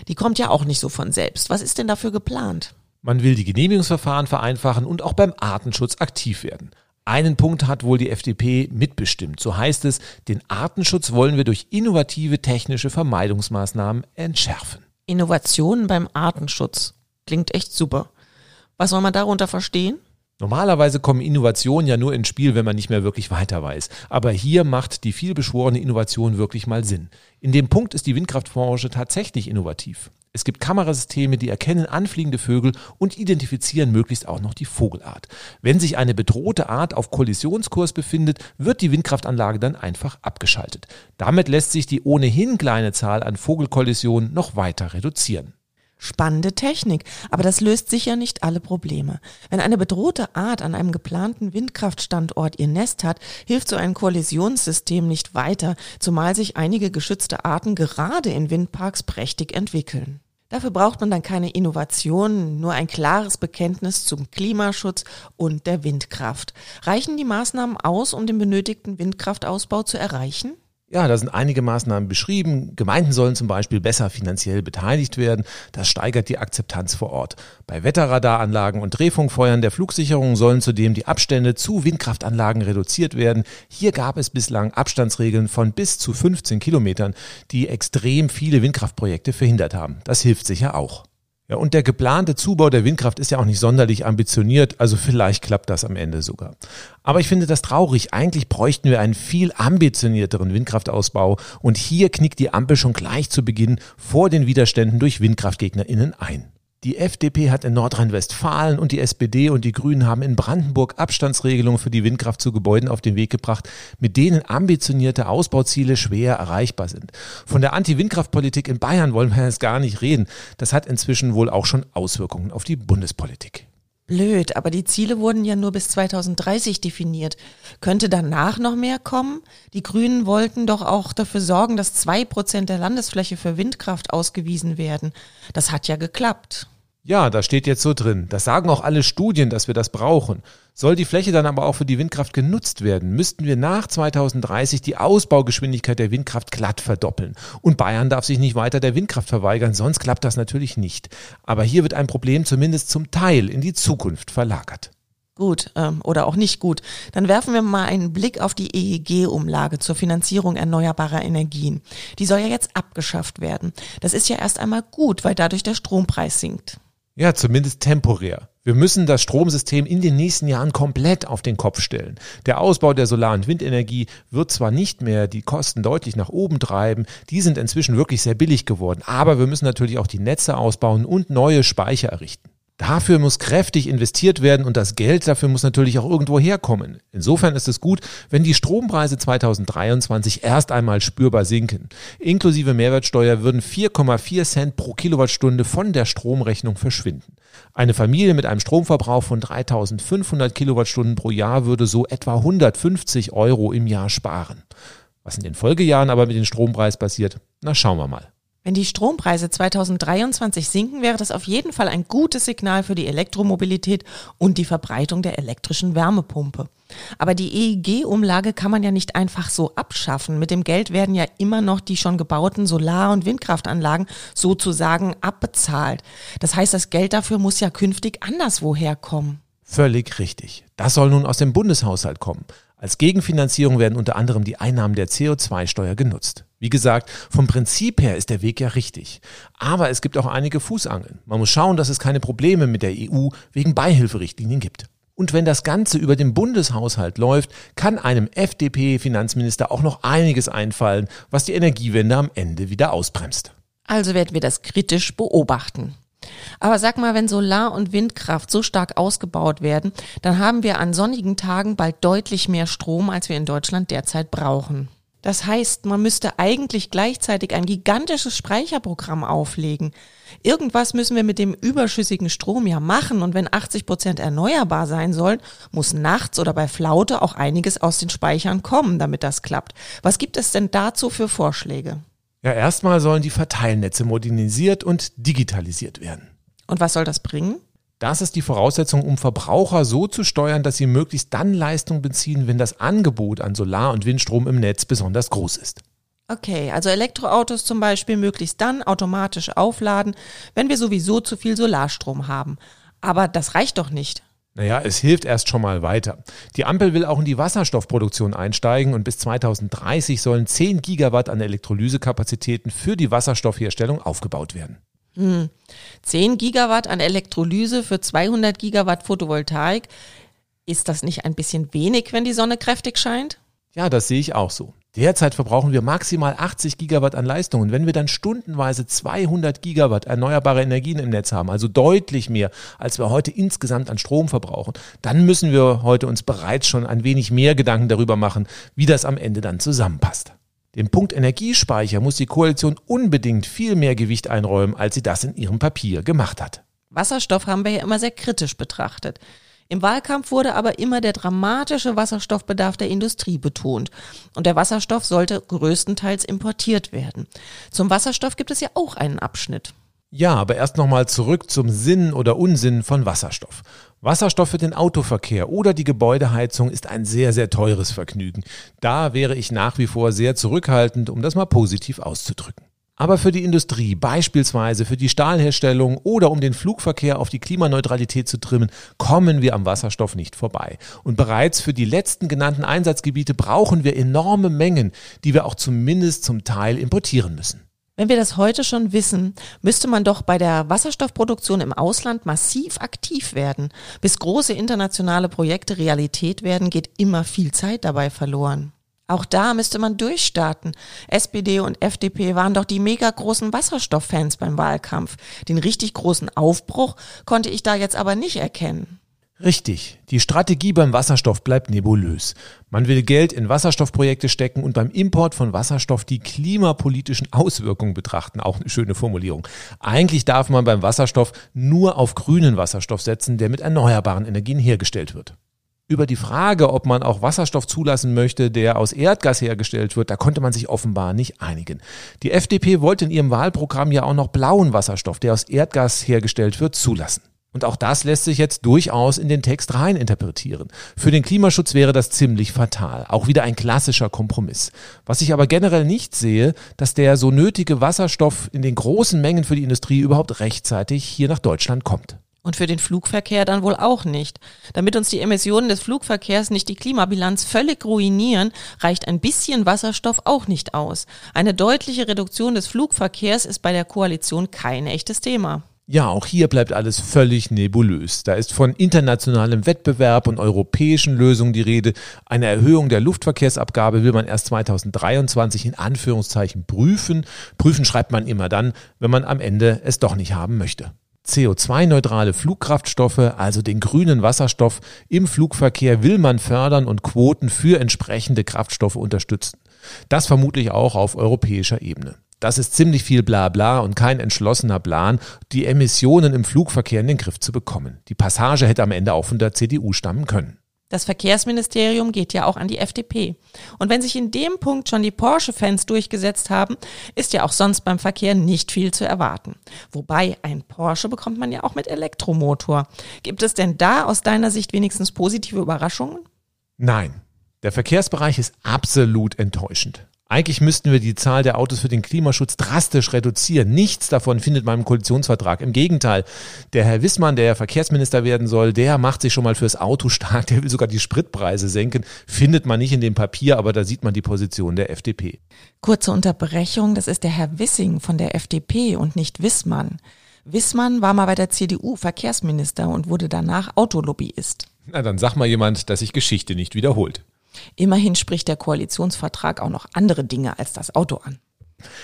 Die kommt ja auch nicht so von selbst. Was ist denn dafür geplant? Man will die Genehmigungsverfahren vereinfachen und auch beim Artenschutz aktiv werden. Einen Punkt hat wohl die FDP mitbestimmt. So heißt es, den Artenschutz wollen wir durch innovative technische Vermeidungsmaßnahmen entschärfen. Innovationen beim Artenschutz. Klingt echt super. Was soll man darunter verstehen? Normalerweise kommen Innovationen ja nur ins Spiel, wenn man nicht mehr wirklich weiter weiß. Aber hier macht die vielbeschworene Innovation wirklich mal Sinn. In dem Punkt ist die Windkraftbranche tatsächlich innovativ. Es gibt Kamerasysteme, die erkennen anfliegende Vögel und identifizieren möglichst auch noch die Vogelart. Wenn sich eine bedrohte Art auf Kollisionskurs befindet, wird die Windkraftanlage dann einfach abgeschaltet. Damit lässt sich die ohnehin kleine Zahl an Vogelkollisionen noch weiter reduzieren. Spannende Technik, aber das löst sicher nicht alle Probleme. Wenn eine bedrohte Art an einem geplanten Windkraftstandort ihr Nest hat, hilft so ein Kollisionssystem nicht weiter, zumal sich einige geschützte Arten gerade in Windparks prächtig entwickeln. Dafür braucht man dann keine Innovationen, nur ein klares Bekenntnis zum Klimaschutz und der Windkraft. Reichen die Maßnahmen aus, um den benötigten Windkraftausbau zu erreichen? Ja, da sind einige Maßnahmen beschrieben. Gemeinden sollen zum Beispiel besser finanziell beteiligt werden. Das steigert die Akzeptanz vor Ort. Bei Wetterradaranlagen und Drehfunkfeuern der Flugsicherung sollen zudem die Abstände zu Windkraftanlagen reduziert werden. Hier gab es bislang Abstandsregeln von bis zu 15 Kilometern, die extrem viele Windkraftprojekte verhindert haben. Das hilft sicher auch. Ja, und der geplante Zubau der Windkraft ist ja auch nicht sonderlich ambitioniert, also vielleicht klappt das am Ende sogar. Aber ich finde das traurig. Eigentlich bräuchten wir einen viel ambitionierteren Windkraftausbau und hier knickt die Ampel schon gleich zu Beginn vor den Widerständen durch WindkraftgegnerInnen ein. Die FDP hat in Nordrhein-Westfalen und die SPD und die Grünen haben in Brandenburg Abstandsregelungen für die Windkraft zu Gebäuden auf den Weg gebracht, mit denen ambitionierte Ausbauziele schwer erreichbar sind. Von der Anti-Windkraftpolitik in Bayern wollen wir jetzt gar nicht reden. Das hat inzwischen wohl auch schon Auswirkungen auf die Bundespolitik. Blöd, aber die Ziele wurden ja nur bis 2030 definiert. Könnte danach noch mehr kommen? Die Grünen wollten doch auch dafür sorgen, dass zwei Prozent der Landesfläche für Windkraft ausgewiesen werden. Das hat ja geklappt. Ja, da steht jetzt so drin. Das sagen auch alle Studien, dass wir das brauchen. Soll die Fläche dann aber auch für die Windkraft genutzt werden, müssten wir nach 2030 die Ausbaugeschwindigkeit der Windkraft glatt verdoppeln. Und Bayern darf sich nicht weiter der Windkraft verweigern, sonst klappt das natürlich nicht. Aber hier wird ein Problem zumindest zum Teil in die Zukunft verlagert gut ähm, oder auch nicht gut, dann werfen wir mal einen Blick auf die EEG-Umlage zur Finanzierung erneuerbarer Energien. Die soll ja jetzt abgeschafft werden. Das ist ja erst einmal gut, weil dadurch der Strompreis sinkt. Ja, zumindest temporär. Wir müssen das Stromsystem in den nächsten Jahren komplett auf den Kopf stellen. Der Ausbau der Solar- und Windenergie wird zwar nicht mehr die Kosten deutlich nach oben treiben, die sind inzwischen wirklich sehr billig geworden, aber wir müssen natürlich auch die Netze ausbauen und neue Speicher errichten. Dafür muss kräftig investiert werden und das Geld dafür muss natürlich auch irgendwo herkommen. Insofern ist es gut, wenn die Strompreise 2023 erst einmal spürbar sinken. Inklusive Mehrwertsteuer würden 4,4 Cent pro Kilowattstunde von der Stromrechnung verschwinden. Eine Familie mit einem Stromverbrauch von 3500 Kilowattstunden pro Jahr würde so etwa 150 Euro im Jahr sparen. Was in den Folgejahren aber mit dem Strompreis passiert, na schauen wir mal. Wenn die Strompreise 2023 sinken, wäre das auf jeden Fall ein gutes Signal für die Elektromobilität und die Verbreitung der elektrischen Wärmepumpe. Aber die EEG-Umlage kann man ja nicht einfach so abschaffen. Mit dem Geld werden ja immer noch die schon gebauten Solar- und Windkraftanlagen sozusagen abbezahlt. Das heißt, das Geld dafür muss ja künftig anderswoher kommen. Völlig richtig. Das soll nun aus dem Bundeshaushalt kommen. Als Gegenfinanzierung werden unter anderem die Einnahmen der CO2-Steuer genutzt. Wie gesagt, vom Prinzip her ist der Weg ja richtig. Aber es gibt auch einige Fußangeln. Man muss schauen, dass es keine Probleme mit der EU wegen Beihilferichtlinien gibt. Und wenn das Ganze über den Bundeshaushalt läuft, kann einem FDP-Finanzminister auch noch einiges einfallen, was die Energiewende am Ende wieder ausbremst. Also werden wir das kritisch beobachten. Aber sag mal, wenn Solar- und Windkraft so stark ausgebaut werden, dann haben wir an sonnigen Tagen bald deutlich mehr Strom, als wir in Deutschland derzeit brauchen. Das heißt, man müsste eigentlich gleichzeitig ein gigantisches Speicherprogramm auflegen. Irgendwas müssen wir mit dem überschüssigen Strom ja machen und wenn 80 Prozent erneuerbar sein sollen, muss nachts oder bei Flaute auch einiges aus den Speichern kommen, damit das klappt. Was gibt es denn dazu für Vorschläge? Ja, erstmal sollen die Verteilnetze modernisiert und digitalisiert werden. Und was soll das bringen? Das ist die Voraussetzung, um Verbraucher so zu steuern, dass sie möglichst dann Leistung beziehen, wenn das Angebot an Solar- und Windstrom im Netz besonders groß ist. Okay, also Elektroautos zum Beispiel möglichst dann automatisch aufladen, wenn wir sowieso zu viel Solarstrom haben. Aber das reicht doch nicht. Naja, es hilft erst schon mal weiter. Die Ampel will auch in die Wasserstoffproduktion einsteigen und bis 2030 sollen 10 Gigawatt an Elektrolysekapazitäten für die Wasserstoffherstellung aufgebaut werden. Hm. 10 Gigawatt an Elektrolyse für 200 Gigawatt Photovoltaik. Ist das nicht ein bisschen wenig, wenn die Sonne kräftig scheint? Ja, das sehe ich auch so. Derzeit verbrauchen wir maximal 80 Gigawatt an Leistung. Und wenn wir dann stundenweise 200 Gigawatt erneuerbare Energien im Netz haben, also deutlich mehr, als wir heute insgesamt an Strom verbrauchen, dann müssen wir heute uns bereits schon ein wenig mehr Gedanken darüber machen, wie das am Ende dann zusammenpasst. Dem Punkt Energiespeicher muss die Koalition unbedingt viel mehr Gewicht einräumen, als sie das in ihrem Papier gemacht hat. Wasserstoff haben wir ja immer sehr kritisch betrachtet. Im Wahlkampf wurde aber immer der dramatische Wasserstoffbedarf der Industrie betont. Und der Wasserstoff sollte größtenteils importiert werden. Zum Wasserstoff gibt es ja auch einen Abschnitt. Ja, aber erst nochmal zurück zum Sinn oder Unsinn von Wasserstoff. Wasserstoff für den Autoverkehr oder die Gebäudeheizung ist ein sehr, sehr teures Vergnügen. Da wäre ich nach wie vor sehr zurückhaltend, um das mal positiv auszudrücken. Aber für die Industrie, beispielsweise für die Stahlherstellung oder um den Flugverkehr auf die Klimaneutralität zu trimmen, kommen wir am Wasserstoff nicht vorbei. Und bereits für die letzten genannten Einsatzgebiete brauchen wir enorme Mengen, die wir auch zumindest zum Teil importieren müssen. Wenn wir das heute schon wissen, müsste man doch bei der Wasserstoffproduktion im Ausland massiv aktiv werden. Bis große internationale Projekte Realität werden, geht immer viel Zeit dabei verloren. Auch da müsste man durchstarten. SPD und FDP waren doch die mega großen Wasserstofffans beim Wahlkampf. Den richtig großen Aufbruch konnte ich da jetzt aber nicht erkennen. Richtig. Die Strategie beim Wasserstoff bleibt nebulös. Man will Geld in Wasserstoffprojekte stecken und beim Import von Wasserstoff die klimapolitischen Auswirkungen betrachten. Auch eine schöne Formulierung. Eigentlich darf man beim Wasserstoff nur auf grünen Wasserstoff setzen, der mit erneuerbaren Energien hergestellt wird. Über die Frage, ob man auch Wasserstoff zulassen möchte, der aus Erdgas hergestellt wird, da konnte man sich offenbar nicht einigen. Die FDP wollte in ihrem Wahlprogramm ja auch noch blauen Wasserstoff, der aus Erdgas hergestellt wird, zulassen. Und auch das lässt sich jetzt durchaus in den Text rein interpretieren. Für den Klimaschutz wäre das ziemlich fatal. Auch wieder ein klassischer Kompromiss. Was ich aber generell nicht sehe, dass der so nötige Wasserstoff in den großen Mengen für die Industrie überhaupt rechtzeitig hier nach Deutschland kommt. Und für den Flugverkehr dann wohl auch nicht. Damit uns die Emissionen des Flugverkehrs nicht die Klimabilanz völlig ruinieren, reicht ein bisschen Wasserstoff auch nicht aus. Eine deutliche Reduktion des Flugverkehrs ist bei der Koalition kein echtes Thema. Ja, auch hier bleibt alles völlig nebulös. Da ist von internationalem Wettbewerb und europäischen Lösungen die Rede. Eine Erhöhung der Luftverkehrsabgabe will man erst 2023 in Anführungszeichen prüfen. Prüfen schreibt man immer dann, wenn man am Ende es doch nicht haben möchte. CO2-neutrale Flugkraftstoffe, also den grünen Wasserstoff im Flugverkehr will man fördern und Quoten für entsprechende Kraftstoffe unterstützen. Das vermutlich auch auf europäischer Ebene. Das ist ziemlich viel Blabla und kein entschlossener Plan, die Emissionen im Flugverkehr in den Griff zu bekommen. Die Passage hätte am Ende auch von der CDU stammen können. Das Verkehrsministerium geht ja auch an die FDP. Und wenn sich in dem Punkt schon die Porsche-Fans durchgesetzt haben, ist ja auch sonst beim Verkehr nicht viel zu erwarten. Wobei ein Porsche bekommt man ja auch mit Elektromotor. Gibt es denn da aus deiner Sicht wenigstens positive Überraschungen? Nein. Der Verkehrsbereich ist absolut enttäuschend. Eigentlich müssten wir die Zahl der Autos für den Klimaschutz drastisch reduzieren. Nichts davon findet man im Koalitionsvertrag. Im Gegenteil, der Herr Wissmann, der ja Verkehrsminister werden soll, der macht sich schon mal fürs Auto stark. Der will sogar die Spritpreise senken. Findet man nicht in dem Papier, aber da sieht man die Position der FDP. Kurze Unterbrechung. Das ist der Herr Wissing von der FDP und nicht Wissmann. Wissmann war mal bei der CDU Verkehrsminister und wurde danach Autolobbyist. Na, dann sag mal jemand, dass sich Geschichte nicht wiederholt. Immerhin spricht der Koalitionsvertrag auch noch andere Dinge als das Auto an.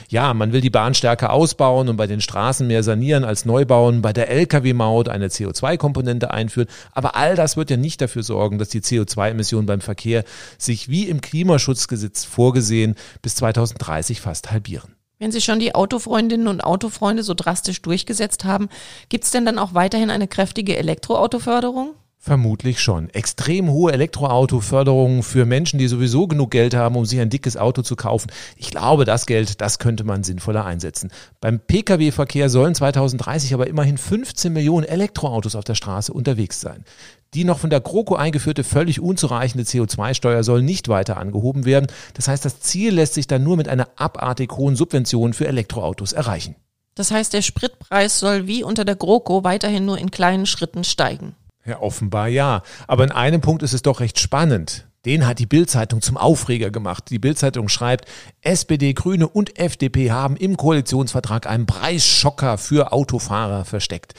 Ja, man will die Bahn stärker ausbauen und bei den Straßen mehr sanieren als neu bauen, bei der Lkw-Maut eine CO2-Komponente einführen. Aber all das wird ja nicht dafür sorgen, dass die CO2-Emissionen beim Verkehr sich wie im Klimaschutzgesetz vorgesehen bis 2030 fast halbieren. Wenn sich schon die Autofreundinnen und Autofreunde so drastisch durchgesetzt haben, gibt es denn dann auch weiterhin eine kräftige Elektroautoförderung? Vermutlich schon. Extrem hohe Elektroautoförderungen für Menschen, die sowieso genug Geld haben, um sich ein dickes Auto zu kaufen. Ich glaube, das Geld, das könnte man sinnvoller einsetzen. Beim Pkw-Verkehr sollen 2030 aber immerhin 15 Millionen Elektroautos auf der Straße unterwegs sein. Die noch von der GroKo eingeführte völlig unzureichende CO2-Steuer soll nicht weiter angehoben werden. Das heißt, das Ziel lässt sich dann nur mit einer abartig hohen Subvention für Elektroautos erreichen. Das heißt, der Spritpreis soll wie unter der GroKo weiterhin nur in kleinen Schritten steigen. Ja, offenbar ja. Aber in einem Punkt ist es doch recht spannend. Den hat die Bildzeitung zum Aufreger gemacht. Die Bildzeitung schreibt, SPD, Grüne und FDP haben im Koalitionsvertrag einen Preisschocker für Autofahrer versteckt.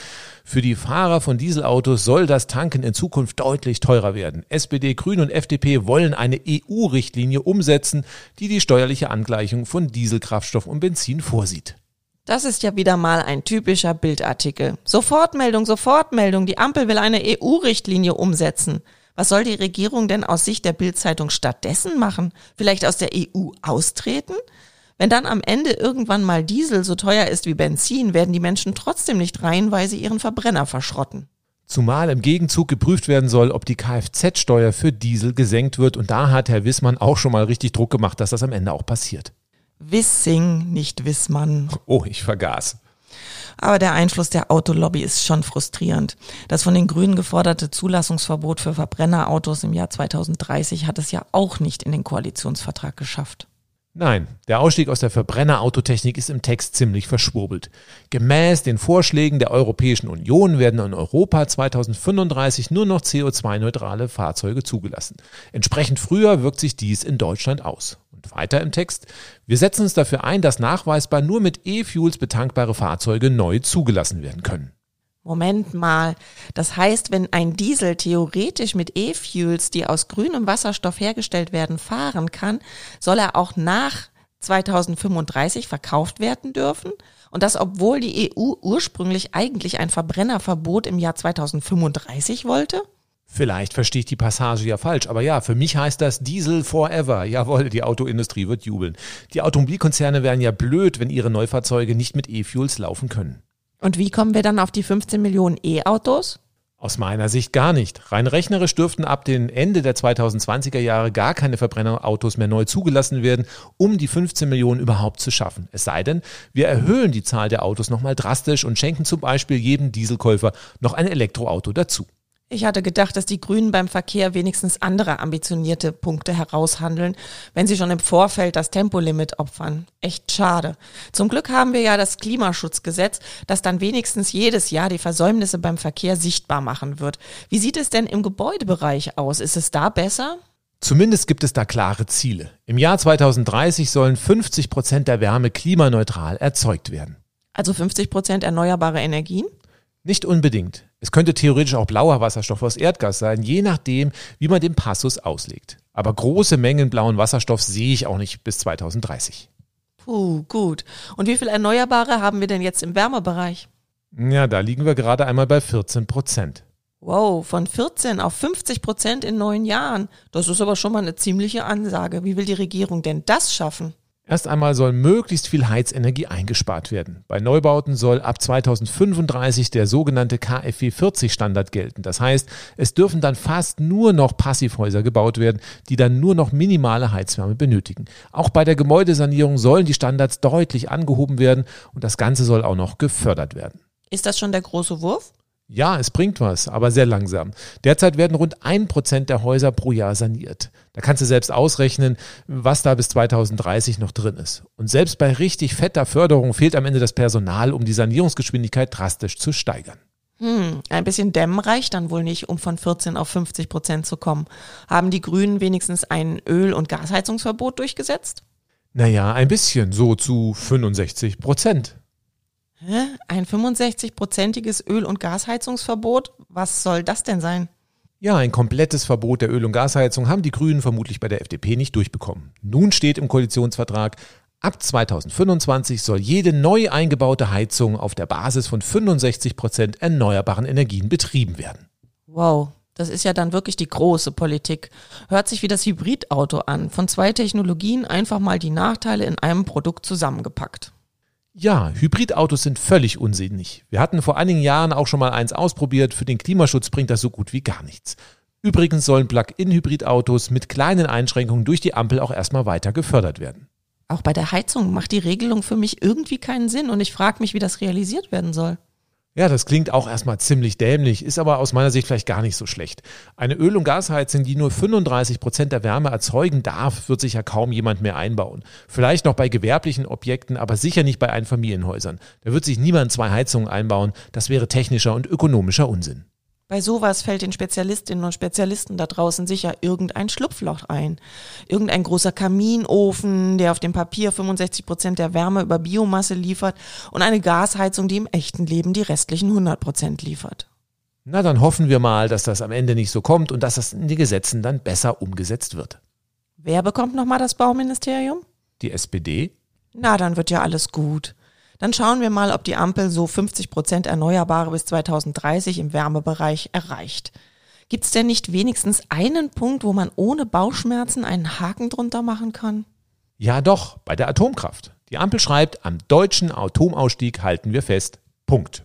Für die Fahrer von Dieselautos soll das Tanken in Zukunft deutlich teurer werden. SPD, Grüne und FDP wollen eine EU-Richtlinie umsetzen, die die steuerliche Angleichung von Dieselkraftstoff und Benzin vorsieht. Das ist ja wieder mal ein typischer Bildartikel. Sofortmeldung, Sofortmeldung. Die Ampel will eine EU-Richtlinie umsetzen. Was soll die Regierung denn aus Sicht der Bildzeitung stattdessen machen? Vielleicht aus der EU austreten? Wenn dann am Ende irgendwann mal Diesel so teuer ist wie Benzin, werden die Menschen trotzdem nicht reihenweise ihren Verbrenner verschrotten. Zumal im Gegenzug geprüft werden soll, ob die Kfz-Steuer für Diesel gesenkt wird. Und da hat Herr Wissmann auch schon mal richtig Druck gemacht, dass das am Ende auch passiert. Wissing, nicht Wissmann. Oh, ich vergaß. Aber der Einfluss der Autolobby ist schon frustrierend. Das von den Grünen geforderte Zulassungsverbot für Verbrennerautos im Jahr 2030 hat es ja auch nicht in den Koalitionsvertrag geschafft. Nein, der Ausstieg aus der Verbrennerautotechnik ist im Text ziemlich verschwurbelt. Gemäß den Vorschlägen der Europäischen Union werden in Europa 2035 nur noch CO2-neutrale Fahrzeuge zugelassen. Entsprechend früher wirkt sich dies in Deutschland aus. Weiter im Text. Wir setzen uns dafür ein, dass nachweisbar nur mit E-Fuels betankbare Fahrzeuge neu zugelassen werden können. Moment mal. Das heißt, wenn ein Diesel theoretisch mit E-Fuels, die aus grünem Wasserstoff hergestellt werden, fahren kann, soll er auch nach 2035 verkauft werden dürfen? Und das, obwohl die EU ursprünglich eigentlich ein Verbrennerverbot im Jahr 2035 wollte? Vielleicht verstehe ich die Passage ja falsch, aber ja, für mich heißt das Diesel forever. Jawohl, die Autoindustrie wird jubeln. Die Automobilkonzerne wären ja blöd, wenn ihre Neufahrzeuge nicht mit E-Fuels laufen können. Und wie kommen wir dann auf die 15 Millionen E-Autos? Aus meiner Sicht gar nicht. Rein rechnerisch dürften ab dem Ende der 2020er Jahre gar keine Verbrennerautos mehr neu zugelassen werden, um die 15 Millionen überhaupt zu schaffen. Es sei denn, wir erhöhen die Zahl der Autos nochmal drastisch und schenken zum Beispiel jedem Dieselkäufer noch ein Elektroauto dazu. Ich hatte gedacht, dass die Grünen beim Verkehr wenigstens andere ambitionierte Punkte heraushandeln, wenn sie schon im Vorfeld das Tempolimit opfern. Echt schade. Zum Glück haben wir ja das Klimaschutzgesetz, das dann wenigstens jedes Jahr die Versäumnisse beim Verkehr sichtbar machen wird. Wie sieht es denn im Gebäudebereich aus? Ist es da besser? Zumindest gibt es da klare Ziele. Im Jahr 2030 sollen 50 Prozent der Wärme klimaneutral erzeugt werden. Also 50 Prozent erneuerbare Energien? Nicht unbedingt. Es könnte theoretisch auch blauer Wasserstoff aus Erdgas sein, je nachdem, wie man den Passus auslegt. Aber große Mengen blauen Wasserstoffs sehe ich auch nicht bis 2030. Puh, gut. Und wie viel Erneuerbare haben wir denn jetzt im Wärmebereich? Ja, da liegen wir gerade einmal bei 14 Prozent. Wow, von 14 auf 50 Prozent in neun Jahren. Das ist aber schon mal eine ziemliche Ansage. Wie will die Regierung denn das schaffen? Erst einmal soll möglichst viel Heizenergie eingespart werden. Bei Neubauten soll ab 2035 der sogenannte KfW 40 Standard gelten. Das heißt, es dürfen dann fast nur noch Passivhäuser gebaut werden, die dann nur noch minimale Heizwärme benötigen. Auch bei der Gebäudesanierung sollen die Standards deutlich angehoben werden und das Ganze soll auch noch gefördert werden. Ist das schon der große Wurf? Ja, es bringt was, aber sehr langsam. Derzeit werden rund ein Prozent der Häuser pro Jahr saniert. Da kannst du selbst ausrechnen, was da bis 2030 noch drin ist. Und selbst bei richtig fetter Förderung fehlt am Ende das Personal, um die Sanierungsgeschwindigkeit drastisch zu steigern. Hm, ein bisschen dämmen reicht dann wohl nicht, um von 14 auf 50 Prozent zu kommen. Haben die Grünen wenigstens ein Öl- und Gasheizungsverbot durchgesetzt? Naja, ein bisschen, so zu 65 Prozent. Hä? Ein 65-prozentiges Öl- und Gasheizungsverbot? Was soll das denn sein? Ja, ein komplettes Verbot der Öl- und Gasheizung haben die Grünen vermutlich bei der FDP nicht durchbekommen. Nun steht im Koalitionsvertrag, ab 2025 soll jede neu eingebaute Heizung auf der Basis von 65 Prozent erneuerbaren Energien betrieben werden. Wow, das ist ja dann wirklich die große Politik. Hört sich wie das Hybridauto an. Von zwei Technologien einfach mal die Nachteile in einem Produkt zusammengepackt. Ja, Hybridautos sind völlig unsinnig. Wir hatten vor einigen Jahren auch schon mal eins ausprobiert. Für den Klimaschutz bringt das so gut wie gar nichts. Übrigens sollen Plug-in-Hybridautos mit kleinen Einschränkungen durch die Ampel auch erstmal weiter gefördert werden. Auch bei der Heizung macht die Regelung für mich irgendwie keinen Sinn und ich frage mich, wie das realisiert werden soll. Ja, das klingt auch erstmal ziemlich dämlich, ist aber aus meiner Sicht vielleicht gar nicht so schlecht. Eine Öl- und Gasheizung, die nur 35 Prozent der Wärme erzeugen darf, wird sich ja kaum jemand mehr einbauen. Vielleicht noch bei gewerblichen Objekten, aber sicher nicht bei Einfamilienhäusern. Da wird sich niemand zwei Heizungen einbauen. Das wäre technischer und ökonomischer Unsinn. Bei sowas fällt den Spezialistinnen und Spezialisten da draußen sicher irgendein Schlupfloch ein. Irgendein großer Kaminofen, der auf dem Papier 65 Prozent der Wärme über Biomasse liefert und eine Gasheizung, die im echten Leben die restlichen 100 Prozent liefert. Na, dann hoffen wir mal, dass das am Ende nicht so kommt und dass das in den Gesetzen dann besser umgesetzt wird. Wer bekommt nochmal das Bauministerium? Die SPD? Na, dann wird ja alles gut. Dann schauen wir mal, ob die Ampel so 50 Prozent Erneuerbare bis 2030 im Wärmebereich erreicht. Gibt es denn nicht wenigstens einen Punkt, wo man ohne Bauchschmerzen einen Haken drunter machen kann? Ja, doch, bei der Atomkraft. Die Ampel schreibt, am deutschen Atomausstieg halten wir fest. Punkt.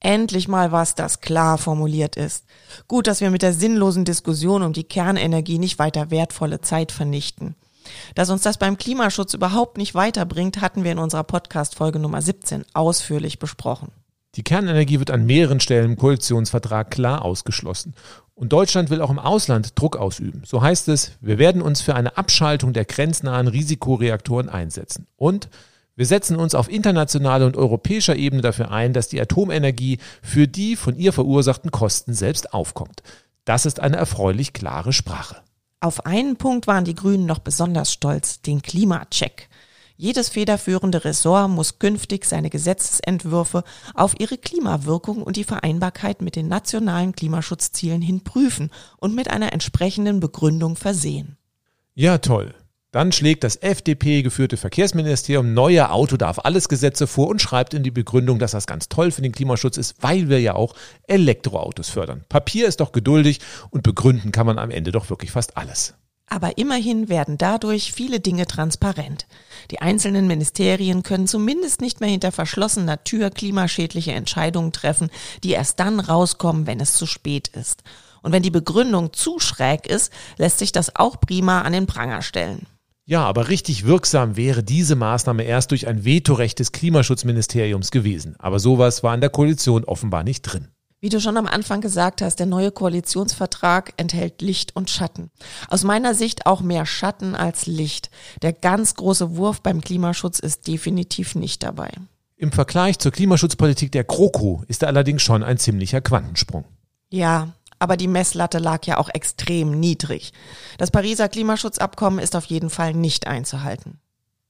Endlich mal was, das klar formuliert ist. Gut, dass wir mit der sinnlosen Diskussion um die Kernenergie nicht weiter wertvolle Zeit vernichten. Dass uns das beim Klimaschutz überhaupt nicht weiterbringt, hatten wir in unserer Podcast-Folge Nummer 17 ausführlich besprochen. Die Kernenergie wird an mehreren Stellen im Koalitionsvertrag klar ausgeschlossen. Und Deutschland will auch im Ausland Druck ausüben. So heißt es, wir werden uns für eine Abschaltung der grenznahen Risikoreaktoren einsetzen. Und wir setzen uns auf internationaler und europäischer Ebene dafür ein, dass die Atomenergie für die von ihr verursachten Kosten selbst aufkommt. Das ist eine erfreulich klare Sprache. Auf einen Punkt waren die Grünen noch besonders stolz, den Klimacheck. Jedes federführende Ressort muss künftig seine Gesetzesentwürfe auf ihre Klimawirkung und die Vereinbarkeit mit den nationalen Klimaschutzzielen hin prüfen und mit einer entsprechenden Begründung versehen. Ja, toll. Dann schlägt das FDP-geführte Verkehrsministerium neue Auto darf alles Gesetze vor und schreibt in die Begründung, dass das ganz toll für den Klimaschutz ist, weil wir ja auch Elektroautos fördern. Papier ist doch geduldig und begründen kann man am Ende doch wirklich fast alles. Aber immerhin werden dadurch viele Dinge transparent. Die einzelnen Ministerien können zumindest nicht mehr hinter verschlossener Tür klimaschädliche Entscheidungen treffen, die erst dann rauskommen, wenn es zu spät ist. Und wenn die Begründung zu schräg ist, lässt sich das auch prima an den Pranger stellen. Ja, aber richtig wirksam wäre diese Maßnahme erst durch ein Vetorecht des Klimaschutzministeriums gewesen. Aber sowas war in der Koalition offenbar nicht drin. Wie du schon am Anfang gesagt hast, der neue Koalitionsvertrag enthält Licht und Schatten. Aus meiner Sicht auch mehr Schatten als Licht. Der ganz große Wurf beim Klimaschutz ist definitiv nicht dabei. Im Vergleich zur Klimaschutzpolitik der GroKo ist er allerdings schon ein ziemlicher Quantensprung. Ja, aber die Messlatte lag ja auch extrem niedrig. Das Pariser Klimaschutzabkommen ist auf jeden Fall nicht einzuhalten.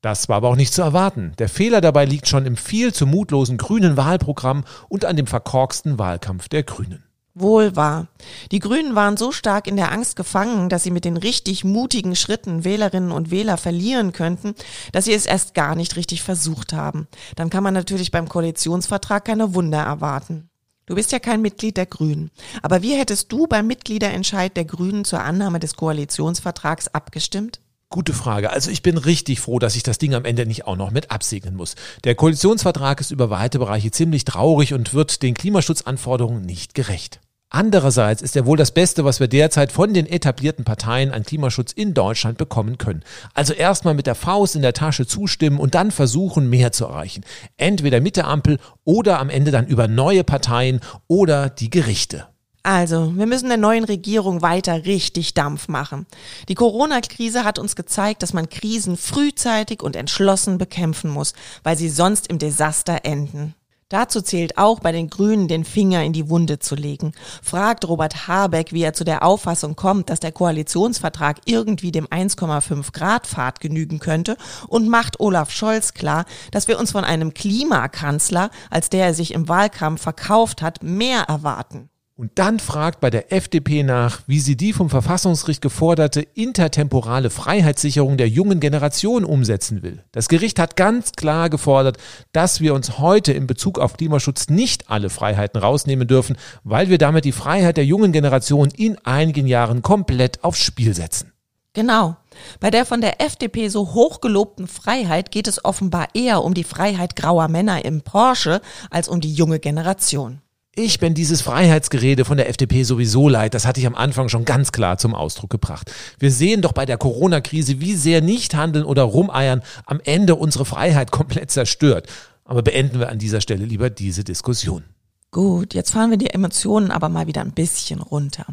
Das war aber auch nicht zu erwarten. Der Fehler dabei liegt schon im viel zu mutlosen grünen Wahlprogramm und an dem verkorksten Wahlkampf der Grünen. Wohl wahr. Die Grünen waren so stark in der Angst gefangen, dass sie mit den richtig mutigen Schritten Wählerinnen und Wähler verlieren könnten, dass sie es erst gar nicht richtig versucht haben. Dann kann man natürlich beim Koalitionsvertrag keine Wunder erwarten. Du bist ja kein Mitglied der Grünen. Aber wie hättest du beim Mitgliederentscheid der Grünen zur Annahme des Koalitionsvertrags abgestimmt? Gute Frage. Also ich bin richtig froh, dass ich das Ding am Ende nicht auch noch mit absegnen muss. Der Koalitionsvertrag ist über weite Bereiche ziemlich traurig und wird den Klimaschutzanforderungen nicht gerecht. Andererseits ist er wohl das Beste, was wir derzeit von den etablierten Parteien an Klimaschutz in Deutschland bekommen können. Also erstmal mit der Faust in der Tasche zustimmen und dann versuchen, mehr zu erreichen. Entweder mit der Ampel oder am Ende dann über neue Parteien oder die Gerichte. Also, wir müssen der neuen Regierung weiter richtig Dampf machen. Die Corona-Krise hat uns gezeigt, dass man Krisen frühzeitig und entschlossen bekämpfen muss, weil sie sonst im Desaster enden. Dazu zählt auch bei den Grünen den Finger in die Wunde zu legen. Fragt Robert Habeck, wie er zu der Auffassung kommt, dass der Koalitionsvertrag irgendwie dem 1,5 Grad Pfad genügen könnte und macht Olaf Scholz klar, dass wir uns von einem Klimakanzler, als der er sich im Wahlkampf verkauft hat, mehr erwarten und dann fragt bei der FDP nach, wie sie die vom Verfassungsgericht geforderte intertemporale Freiheitssicherung der jungen Generation umsetzen will. Das Gericht hat ganz klar gefordert, dass wir uns heute in Bezug auf Klimaschutz nicht alle Freiheiten rausnehmen dürfen, weil wir damit die Freiheit der jungen Generation in einigen Jahren komplett aufs Spiel setzen. Genau. Bei der von der FDP so hochgelobten Freiheit geht es offenbar eher um die Freiheit grauer Männer im Porsche als um die junge Generation. Ich bin dieses Freiheitsgerede von der FDP sowieso leid. Das hatte ich am Anfang schon ganz klar zum Ausdruck gebracht. Wir sehen doch bei der Corona-Krise, wie sehr nicht handeln oder rumeiern am Ende unsere Freiheit komplett zerstört. Aber beenden wir an dieser Stelle lieber diese Diskussion. Gut, jetzt fahren wir die Emotionen aber mal wieder ein bisschen runter.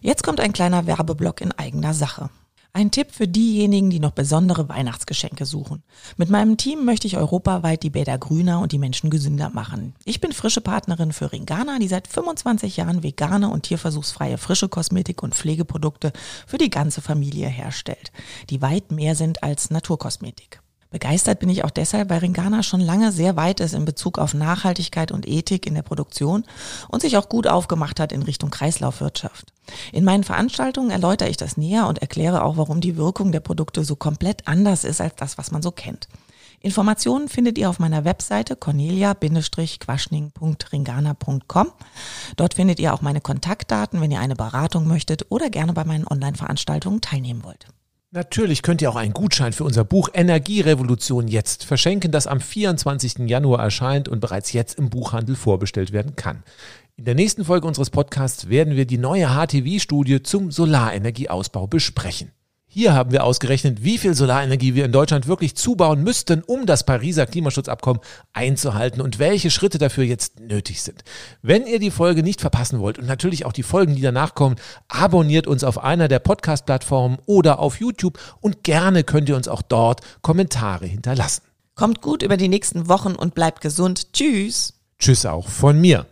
Jetzt kommt ein kleiner Werbeblock in eigener Sache. Ein Tipp für diejenigen, die noch besondere Weihnachtsgeschenke suchen. Mit meinem Team möchte ich europaweit die Bäder grüner und die Menschen gesünder machen. Ich bin frische Partnerin für Ringana, die seit 25 Jahren vegane und tierversuchsfreie frische Kosmetik und Pflegeprodukte für die ganze Familie herstellt, die weit mehr sind als Naturkosmetik. Begeistert bin ich auch deshalb, weil Ringana schon lange sehr weit ist in Bezug auf Nachhaltigkeit und Ethik in der Produktion und sich auch gut aufgemacht hat in Richtung Kreislaufwirtschaft. In meinen Veranstaltungen erläutere ich das näher und erkläre auch, warum die Wirkung der Produkte so komplett anders ist als das, was man so kennt. Informationen findet ihr auf meiner Webseite cornelia-quaschning.ringana.com. Dort findet ihr auch meine Kontaktdaten, wenn ihr eine Beratung möchtet oder gerne bei meinen Online-Veranstaltungen teilnehmen wollt. Natürlich könnt ihr auch einen Gutschein für unser Buch Energierevolution jetzt verschenken, das am 24. Januar erscheint und bereits jetzt im Buchhandel vorbestellt werden kann. In der nächsten Folge unseres Podcasts werden wir die neue HTW-Studie zum Solarenergieausbau besprechen. Hier haben wir ausgerechnet, wie viel Solarenergie wir in Deutschland wirklich zubauen müssten, um das Pariser Klimaschutzabkommen einzuhalten und welche Schritte dafür jetzt nötig sind. Wenn ihr die Folge nicht verpassen wollt und natürlich auch die Folgen, die danach kommen, abonniert uns auf einer der Podcast-Plattformen oder auf YouTube und gerne könnt ihr uns auch dort Kommentare hinterlassen. Kommt gut über die nächsten Wochen und bleibt gesund. Tschüss. Tschüss auch von mir.